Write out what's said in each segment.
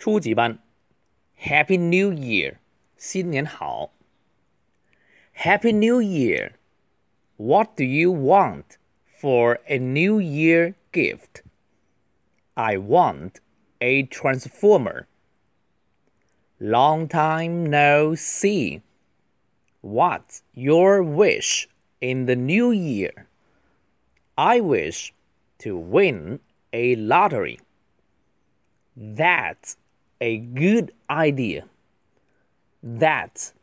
初级班，Happy New Year，新年好。Happy New Year. What do you want for a New Year gift? I want a transformer. Long time no see. What's your wish in the new year? I wish to win a lottery. That's a good idea. That's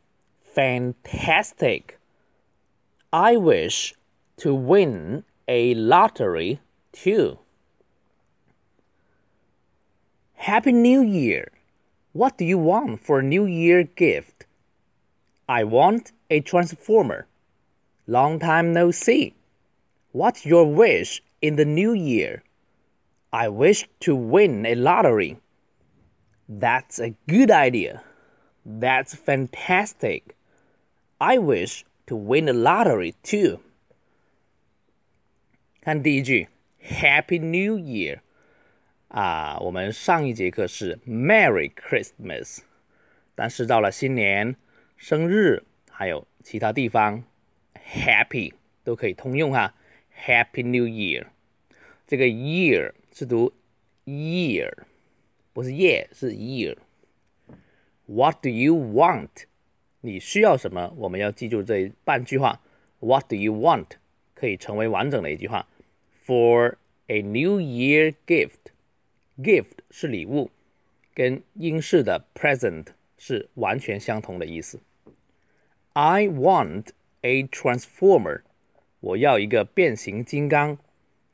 fantastic. I wish to win a lottery too. Happy New Year! What do you want for a New Year gift? I want a transformer. Long time no see. What's your wish in the new year? I wish to win a lottery. That's a good idea. That's fantastic. I wish to win a lottery too. 看第一句，Happy New Year 啊，我们上一节课是 Merry Christmas，但是到了新年、生日还有其他地方，Happy 都可以通用哈。Happy New Year，这个 year 是读 year， 不是 year，是 year。What do you want？你需要什么？我们要记住这半句话。What do you want？可以成为完整的一句话。For a New Year gift，gift 是礼物，跟英式的 present 是完全相同的意思。I want a transformer。我要一个变形金刚，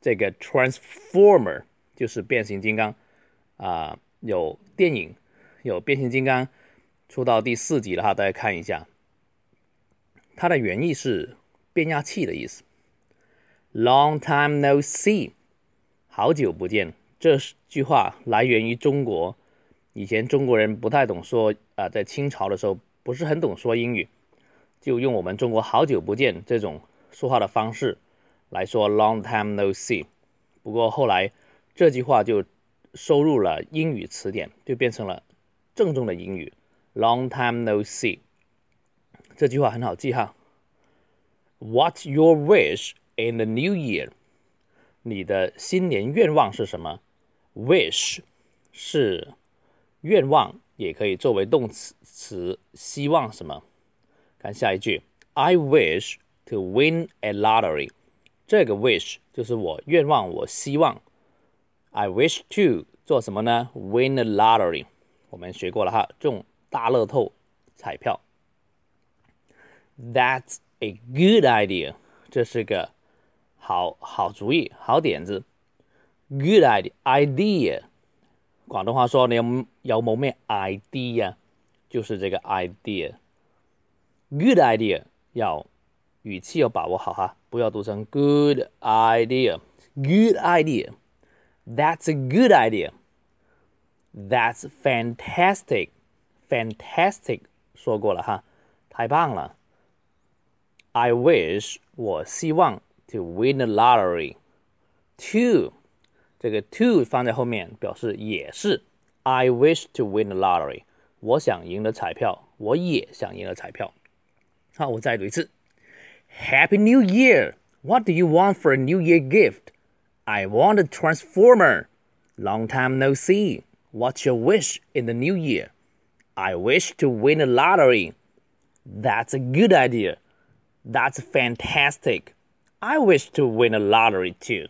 这个 Transformer 就是变形金刚啊， 有电影，有变形金刚出到第四集了哈，大家看一下，它的原意是变压器的意思。Long time no see，好久不见，这句话来源于中国，以前中国人不太懂说啊，在清朝的时候不是很懂说英语，就用我们中国好久不见这种。说话的方式来说，long time no see。不过后来这句话就收入了英语词典，就变成了正宗的英语，long time no see。这句话很好记哈。What's your wish in the new year？你的新年愿望是什么？Wish 是愿望，也可以作为动词词，希望什么？看下一句，I wish。To win a lottery，这个 wish 就是我愿望，我希望。I wish to 做什么呢？Win the lottery，我们学过了哈，中大乐透彩票。That's a good idea，这是个好好主意，好点子。Good idea，idea，广东话说你有有冇咩 idea？就是这个 idea。Good idea 要。语气要把握好哈，不要读成 good idea。Good idea. That's a good idea. That's fantastic. Fantastic 说过了哈，太棒了。I wish 我希望 to win the lottery. To 这个 to 放在后面表示也是。I wish to win the lottery. 我想赢了彩票，我也想赢了彩票。好，我再读一次。Happy New Year! What do you want for a New Year gift? I want a transformer. Long time no see. What's your wish in the new year? I wish to win a lottery. That's a good idea. That's fantastic. I wish to win a lottery too.